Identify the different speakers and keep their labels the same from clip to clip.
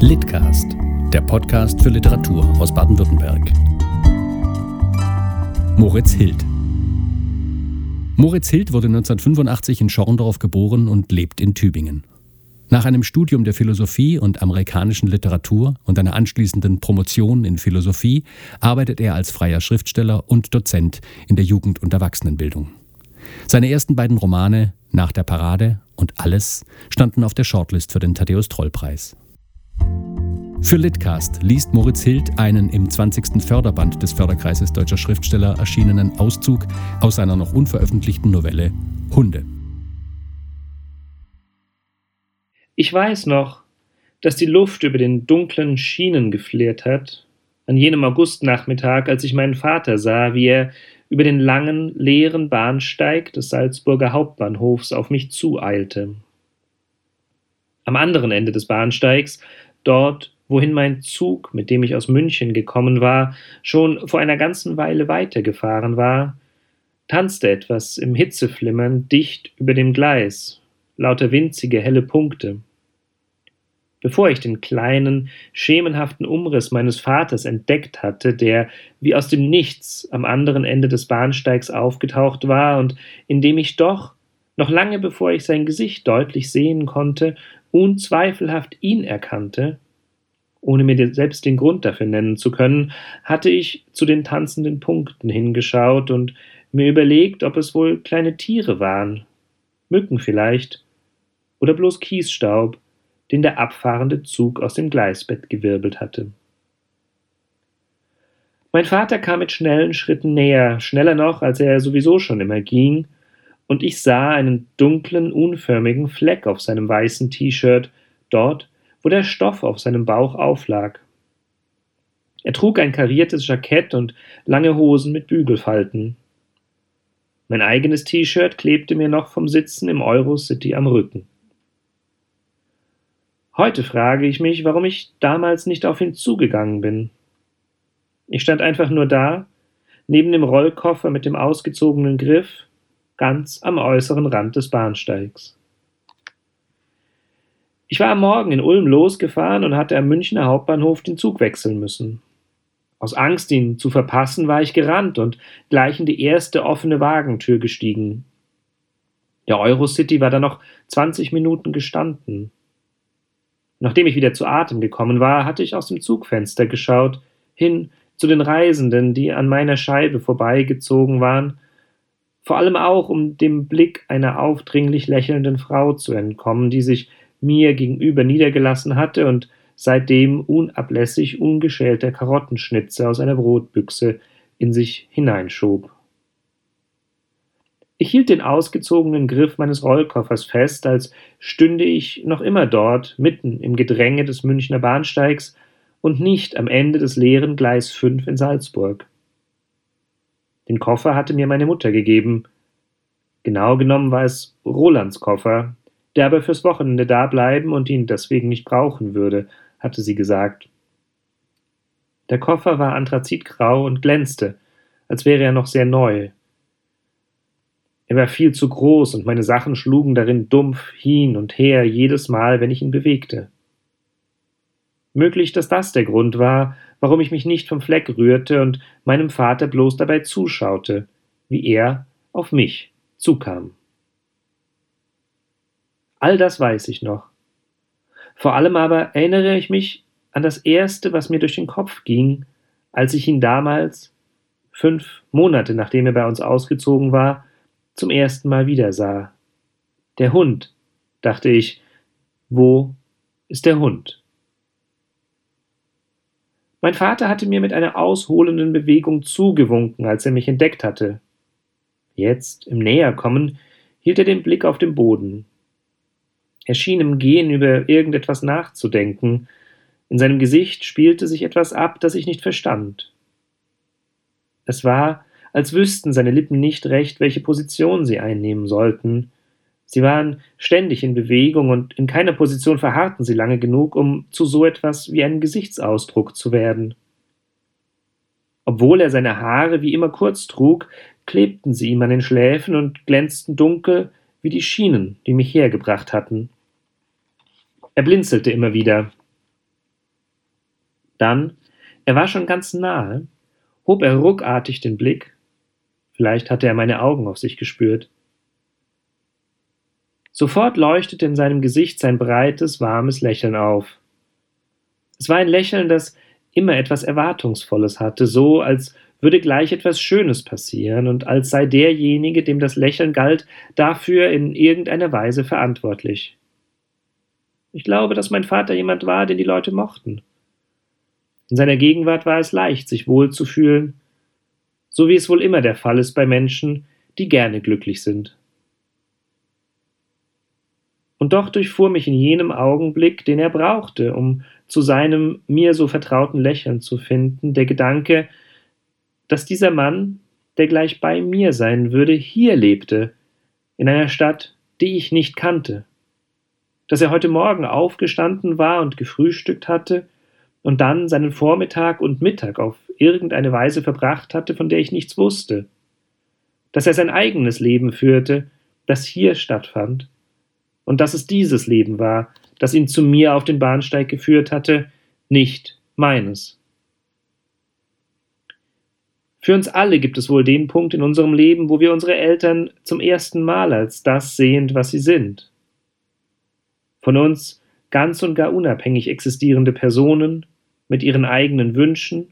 Speaker 1: Litcast, der Podcast für Literatur aus Baden-Württemberg. Moritz Hild. Moritz Hild wurde 1985 in Schorndorf geboren und lebt in Tübingen. Nach einem Studium der Philosophie und amerikanischen Literatur und einer anschließenden Promotion in Philosophie arbeitet er als freier Schriftsteller und Dozent in der Jugend- und Erwachsenenbildung. Seine ersten beiden Romane Nach der Parade und Alles standen auf der Shortlist für den Thaddäus Troll Preis. Für Litcast liest Moritz Hild einen im 20. Förderband des Förderkreises Deutscher Schriftsteller erschienenen Auszug aus seiner noch unveröffentlichten Novelle Hunde.
Speaker 2: Ich weiß noch, dass die Luft über den dunklen Schienen geflirt hat, an jenem Augustnachmittag, als ich meinen Vater sah, wie er über den langen, leeren Bahnsteig des Salzburger Hauptbahnhofs auf mich zueilte. Am anderen Ende des Bahnsteigs, dort, wohin mein Zug, mit dem ich aus München gekommen war, schon vor einer ganzen Weile weitergefahren war, tanzte etwas im Hitzeflimmern dicht über dem Gleis, lauter winzige helle Punkte. Bevor ich den kleinen, schemenhaften Umriss meines Vaters entdeckt hatte, der wie aus dem Nichts am anderen Ende des Bahnsteigs aufgetaucht war und in dem ich doch, noch lange bevor ich sein Gesicht deutlich sehen konnte, unzweifelhaft ihn erkannte, ohne mir selbst den Grund dafür nennen zu können, hatte ich zu den tanzenden Punkten hingeschaut und mir überlegt, ob es wohl kleine Tiere waren, Mücken vielleicht, oder bloß Kiesstaub, den der abfahrende Zug aus dem Gleisbett gewirbelt hatte. Mein Vater kam mit schnellen Schritten näher, schneller noch, als er sowieso schon immer ging, und ich sah einen dunklen, unförmigen Fleck auf seinem weißen T-Shirt, dort, wo der Stoff auf seinem Bauch auflag. Er trug ein kariertes Jackett und lange Hosen mit Bügelfalten. Mein eigenes T-Shirt klebte mir noch vom Sitzen im Eurocity am Rücken. Heute frage ich mich, warum ich damals nicht auf ihn zugegangen bin. Ich stand einfach nur da, neben dem Rollkoffer mit dem ausgezogenen Griff, ganz am äußeren Rand des Bahnsteigs. Ich war am Morgen in Ulm losgefahren und hatte am Münchner Hauptbahnhof den Zug wechseln müssen. Aus Angst, ihn zu verpassen, war ich gerannt und gleich in die erste offene Wagentür gestiegen. Der Eurocity war da noch 20 Minuten gestanden. Nachdem ich wieder zu Atem gekommen war, hatte ich aus dem Zugfenster geschaut, hin zu den Reisenden, die an meiner Scheibe vorbeigezogen waren, vor allem auch, um dem Blick einer aufdringlich lächelnden Frau zu entkommen, die sich mir gegenüber niedergelassen hatte und seitdem unablässig ungeschälter Karottenschnitze aus einer Brotbüchse in sich hineinschob. Ich hielt den ausgezogenen Griff meines Rollkoffers fest, als stünde ich noch immer dort, mitten im Gedränge des Münchner Bahnsteigs und nicht am Ende des leeren Gleis 5 in Salzburg. Den Koffer hatte mir meine Mutter gegeben. Genau genommen war es Rolands Koffer, der aber fürs Wochenende da bleiben und ihn deswegen nicht brauchen würde, hatte sie gesagt. Der Koffer war anthrazitgrau und glänzte, als wäre er noch sehr neu. Er war viel zu groß und meine Sachen schlugen darin dumpf hin und her jedes Mal, wenn ich ihn bewegte. Möglich, dass das der Grund war, warum ich mich nicht vom Fleck rührte und meinem Vater bloß dabei zuschaute, wie er auf mich zukam. All das weiß ich noch. Vor allem aber erinnere ich mich an das Erste, was mir durch den Kopf ging, als ich ihn damals, fünf Monate nachdem er bei uns ausgezogen war, zum ersten Mal wieder sah. Der Hund, dachte ich, wo ist der Hund? Mein Vater hatte mir mit einer ausholenden Bewegung zugewunken, als er mich entdeckt hatte. Jetzt, im Näherkommen, hielt er den Blick auf dem Boden. Er schien im Gehen über irgendetwas nachzudenken. In seinem Gesicht spielte sich etwas ab, das ich nicht verstand. Es war, als wüssten seine Lippen nicht recht, welche Position sie einnehmen sollten. Sie waren ständig in Bewegung und in keiner Position verharrten sie lange genug, um zu so etwas wie einem Gesichtsausdruck zu werden. Obwohl er seine Haare wie immer kurz trug, klebten sie ihm an den Schläfen und glänzten dunkel wie die Schienen, die mich hergebracht hatten. Er blinzelte immer wieder. Dann, er war schon ganz nahe, hob er ruckartig den Blick. Vielleicht hatte er meine Augen auf sich gespürt. Sofort leuchtete in seinem Gesicht sein breites, warmes Lächeln auf. Es war ein Lächeln, das immer etwas Erwartungsvolles hatte, so als würde gleich etwas Schönes passieren und als sei derjenige, dem das Lächeln galt, dafür in irgendeiner Weise verantwortlich. Ich glaube, dass mein Vater jemand war, den die Leute mochten. In seiner Gegenwart war es leicht, sich wohl zu fühlen, so wie es wohl immer der Fall ist bei Menschen, die gerne glücklich sind. Und doch durchfuhr mich in jenem Augenblick, den er brauchte, um zu seinem mir so vertrauten Lächeln zu finden, der Gedanke, dass dieser Mann, der gleich bei mir sein würde, hier lebte, in einer Stadt, die ich nicht kannte, dass er heute Morgen aufgestanden war und gefrühstückt hatte und dann seinen Vormittag und Mittag auf irgendeine Weise verbracht hatte, von der ich nichts wusste, dass er sein eigenes Leben führte, das hier stattfand, und dass es dieses Leben war, das ihn zu mir auf den Bahnsteig geführt hatte, nicht meines. Für uns alle gibt es wohl den Punkt in unserem Leben, wo wir unsere Eltern zum ersten Mal als das sehen, was sie sind. Von uns ganz und gar unabhängig existierende Personen mit ihren eigenen Wünschen,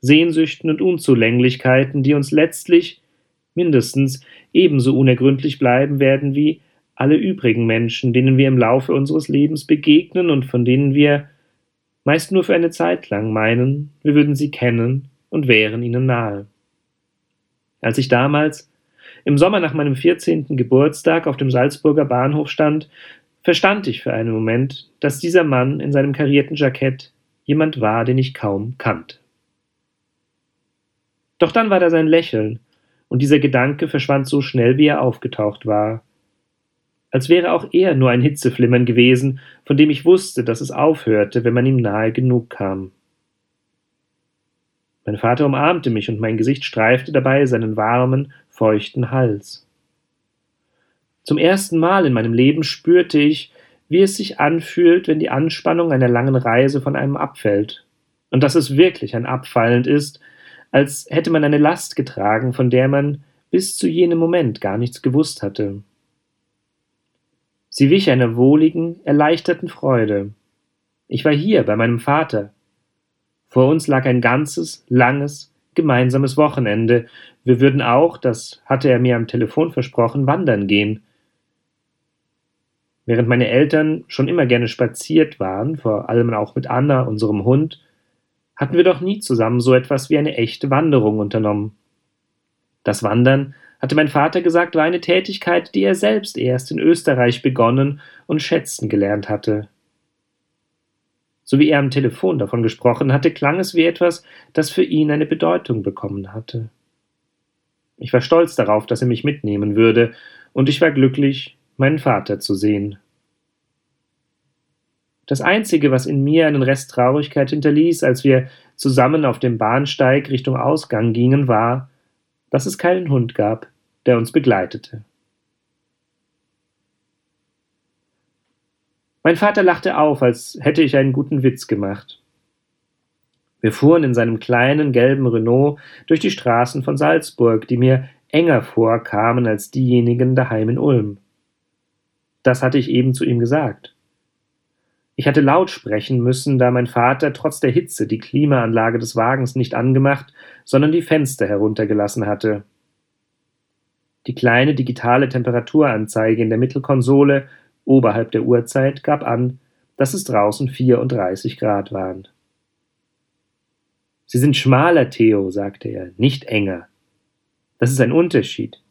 Speaker 2: Sehnsüchten und Unzulänglichkeiten, die uns letztlich mindestens ebenso unergründlich bleiben werden wie alle übrigen Menschen, denen wir im Laufe unseres Lebens begegnen und von denen wir meist nur für eine Zeit lang meinen, wir würden sie kennen und wären ihnen nahe. Als ich damals im Sommer nach meinem 14. Geburtstag auf dem Salzburger Bahnhof stand, verstand ich für einen Moment, dass dieser Mann in seinem karierten Jackett jemand war, den ich kaum kannte. Doch dann war da sein Lächeln, und dieser Gedanke verschwand so schnell, wie er aufgetaucht war, als wäre auch er nur ein Hitzeflimmern gewesen, von dem ich wusste, dass es aufhörte, wenn man ihm nahe genug kam. Mein Vater umarmte mich und mein Gesicht streifte dabei seinen warmen, feuchten Hals. Zum ersten Mal in meinem Leben spürte ich, wie es sich anfühlt, wenn die Anspannung einer langen Reise von einem abfällt, und dass es wirklich ein Abfallend ist, als hätte man eine Last getragen, von der man bis zu jenem Moment gar nichts gewusst hatte. Sie wich einer wohligen, erleichterten Freude. Ich war hier bei meinem Vater. Vor uns lag ein ganzes, langes, gemeinsames Wochenende. Wir würden auch, das hatte er mir am Telefon versprochen, wandern gehen. Während meine Eltern schon immer gerne spaziert waren, vor allem auch mit Anna, unserem Hund, hatten wir doch nie zusammen so etwas wie eine echte Wanderung unternommen. Das Wandern hatte mein Vater gesagt, war eine Tätigkeit, die er selbst erst in Österreich begonnen und schätzen gelernt hatte. So wie er am Telefon davon gesprochen hatte, klang es wie etwas, das für ihn eine Bedeutung bekommen hatte. Ich war stolz darauf, dass er mich mitnehmen würde, und ich war glücklich, meinen Vater zu sehen. Das Einzige, was in mir einen Rest Traurigkeit hinterließ, als wir zusammen auf dem Bahnsteig Richtung Ausgang gingen, war, dass es keinen Hund gab, der uns begleitete. Mein Vater lachte auf, als hätte ich einen guten Witz gemacht. Wir fuhren in seinem kleinen gelben Renault durch die Straßen von Salzburg, die mir enger vorkamen als diejenigen daheim in Ulm. Das hatte ich eben zu ihm gesagt. Ich hatte laut sprechen müssen, da mein Vater trotz der Hitze die Klimaanlage des Wagens nicht angemacht, sondern die Fenster heruntergelassen hatte. Die kleine digitale Temperaturanzeige in der Mittelkonsole oberhalb der Uhrzeit gab an, dass es draußen 34 Grad waren. Sie sind schmaler, Theo, sagte er, nicht enger. Das ist ein Unterschied.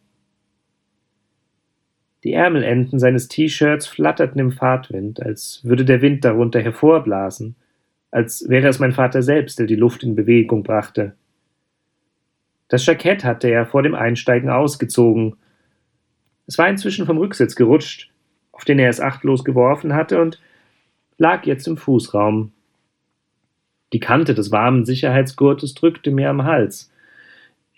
Speaker 2: Die Ärmelenden seines T-Shirts flatterten im Fahrtwind, als würde der Wind darunter hervorblasen, als wäre es mein Vater selbst, der die Luft in Bewegung brachte. Das Jackett hatte er vor dem Einsteigen ausgezogen. Es war inzwischen vom Rücksitz gerutscht, auf den er es achtlos geworfen hatte, und lag jetzt im Fußraum. Die Kante des warmen Sicherheitsgurtes drückte mir am Hals.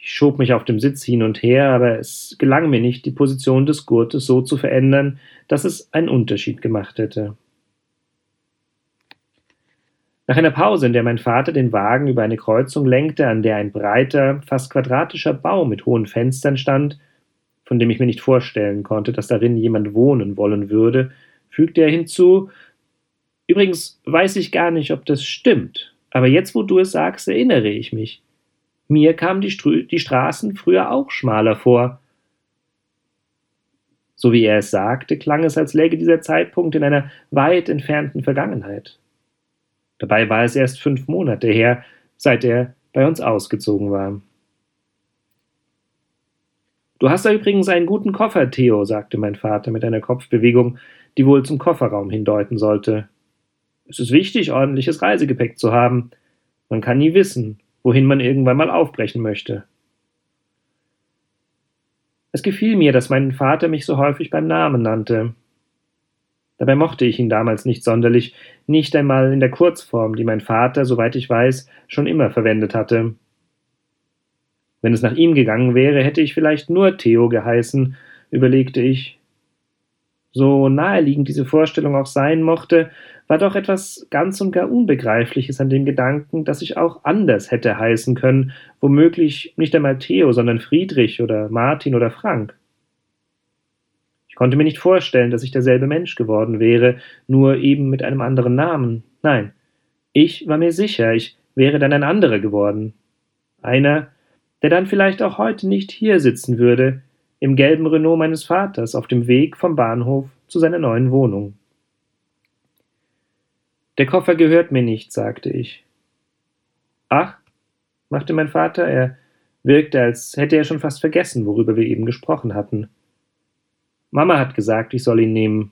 Speaker 2: Ich schob mich auf dem Sitz hin und her, aber es gelang mir nicht, die Position des Gurtes so zu verändern, dass es einen Unterschied gemacht hätte. Nach einer Pause, in der mein Vater den Wagen über eine Kreuzung lenkte, an der ein breiter, fast quadratischer Bau mit hohen Fenstern stand, von dem ich mir nicht vorstellen konnte, dass darin jemand wohnen wollen würde, fügte er hinzu Übrigens weiß ich gar nicht, ob das stimmt, aber jetzt, wo du es sagst, erinnere ich mich. Mir kamen die, Strü die Straßen früher auch schmaler vor. So wie er es sagte, klang es, als läge dieser Zeitpunkt in einer weit entfernten Vergangenheit. Dabei war es erst fünf Monate her, seit er bei uns ausgezogen war. Du hast da übrigens einen guten Koffer, Theo, sagte mein Vater mit einer Kopfbewegung, die wohl zum Kofferraum hindeuten sollte. Es ist wichtig, ordentliches Reisegepäck zu haben. Man kann nie wissen, wohin man irgendwann mal aufbrechen möchte. Es gefiel mir, dass mein Vater mich so häufig beim Namen nannte. Dabei mochte ich ihn damals nicht sonderlich, nicht einmal in der Kurzform, die mein Vater, soweit ich weiß, schon immer verwendet hatte. Wenn es nach ihm gegangen wäre, hätte ich vielleicht nur Theo geheißen, überlegte ich. So naheliegend diese Vorstellung auch sein mochte, war doch etwas ganz und gar Unbegreifliches an dem Gedanken, dass ich auch anders hätte heißen können, womöglich nicht einmal Theo, sondern Friedrich oder Martin oder Frank. Ich konnte mir nicht vorstellen, dass ich derselbe Mensch geworden wäre, nur eben mit einem anderen Namen. Nein, ich war mir sicher, ich wäre dann ein anderer geworden. Einer, der dann vielleicht auch heute nicht hier sitzen würde, im gelben Renault meines Vaters auf dem Weg vom Bahnhof zu seiner neuen Wohnung. Der Koffer gehört mir nicht, sagte ich. Ach, machte mein Vater, er wirkte, als hätte er schon fast vergessen, worüber wir eben gesprochen hatten. Mama hat gesagt, ich soll ihn nehmen.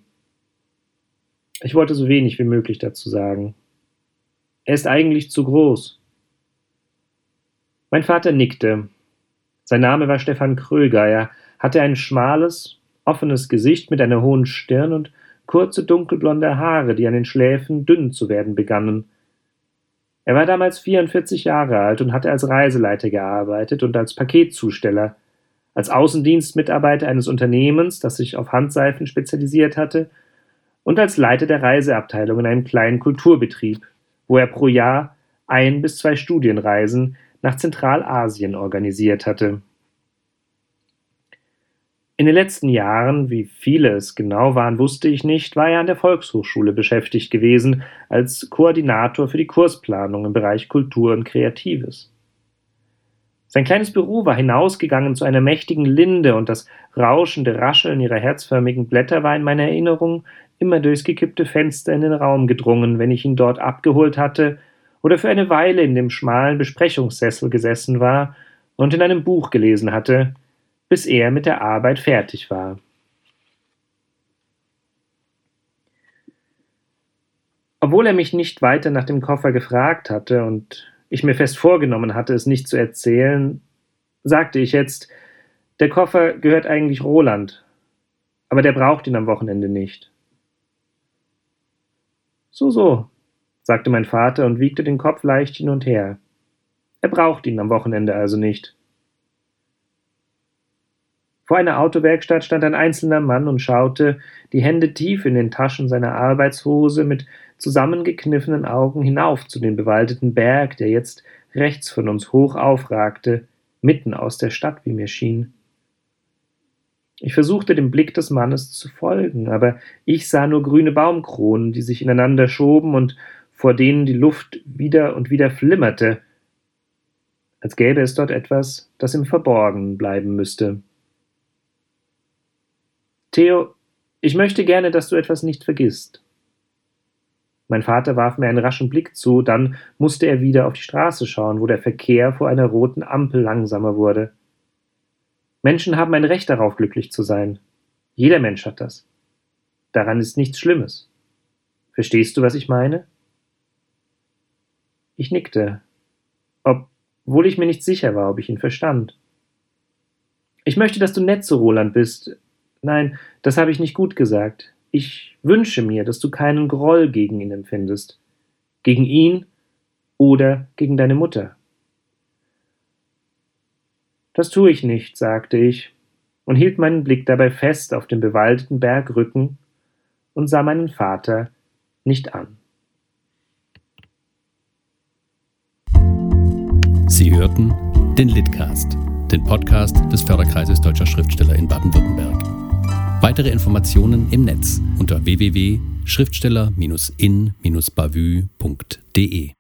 Speaker 2: Ich wollte so wenig wie möglich dazu sagen. Er ist eigentlich zu groß. Mein Vater nickte. Sein Name war Stefan Kröger. Er hatte ein schmales, offenes Gesicht mit einer hohen Stirn und kurze dunkelblonde Haare, die an den Schläfen dünn zu werden begannen. Er war damals 44 Jahre alt und hatte als Reiseleiter gearbeitet und als Paketzusteller als Außendienstmitarbeiter eines Unternehmens, das sich auf Handseifen spezialisiert hatte, und als Leiter der Reiseabteilung in einem kleinen Kulturbetrieb, wo er pro Jahr ein bis zwei Studienreisen nach Zentralasien organisiert hatte. In den letzten Jahren, wie viele es genau waren, wusste ich nicht, war er an der Volkshochschule beschäftigt gewesen als Koordinator für die Kursplanung im Bereich Kultur und Kreatives. Sein kleines Büro war hinausgegangen zu einer mächtigen Linde, und das rauschende Rascheln ihrer herzförmigen Blätter war in meiner Erinnerung immer durchs gekippte Fenster in den Raum gedrungen, wenn ich ihn dort abgeholt hatte oder für eine Weile in dem schmalen Besprechungssessel gesessen war und in einem Buch gelesen hatte, bis er mit der Arbeit fertig war. Obwohl er mich nicht weiter nach dem Koffer gefragt hatte und ich mir fest vorgenommen hatte, es nicht zu erzählen, sagte ich jetzt, der Koffer gehört eigentlich Roland, aber der braucht ihn am Wochenende nicht. So, so, sagte mein Vater und wiegte den Kopf leicht hin und her. Er braucht ihn am Wochenende also nicht. Vor einer Autowerkstatt stand ein einzelner Mann und schaute, die Hände tief in den Taschen seiner Arbeitshose, mit zusammengekniffenen Augen hinauf zu dem bewaldeten Berg, der jetzt rechts von uns hoch aufragte, mitten aus der Stadt, wie mir schien. Ich versuchte dem Blick des Mannes zu folgen, aber ich sah nur grüne Baumkronen, die sich ineinander schoben und vor denen die Luft wieder und wieder flimmerte, als gäbe es dort etwas, das im Verborgenen bleiben müsste. Theo, ich möchte gerne, dass du etwas nicht vergisst. Mein Vater warf mir einen raschen Blick zu, dann musste er wieder auf die Straße schauen, wo der Verkehr vor einer roten Ampel langsamer wurde. Menschen haben ein Recht darauf, glücklich zu sein. Jeder Mensch hat das. Daran ist nichts Schlimmes. Verstehst du, was ich meine? Ich nickte, obwohl ich mir nicht sicher war, ob ich ihn verstand. Ich möchte, dass du nett zu Roland bist, Nein, das habe ich nicht gut gesagt. Ich wünsche mir, dass du keinen Groll gegen ihn empfindest. Gegen ihn oder gegen deine Mutter. Das tue ich nicht, sagte ich und hielt meinen Blick dabei fest auf den bewaldeten Bergrücken und sah meinen Vater nicht an.
Speaker 1: Sie hörten den Litcast, den Podcast des Förderkreises Deutscher Schriftsteller in Baden-Württemberg. Weitere Informationen im Netz unter www.schriftsteller-in-bavü.de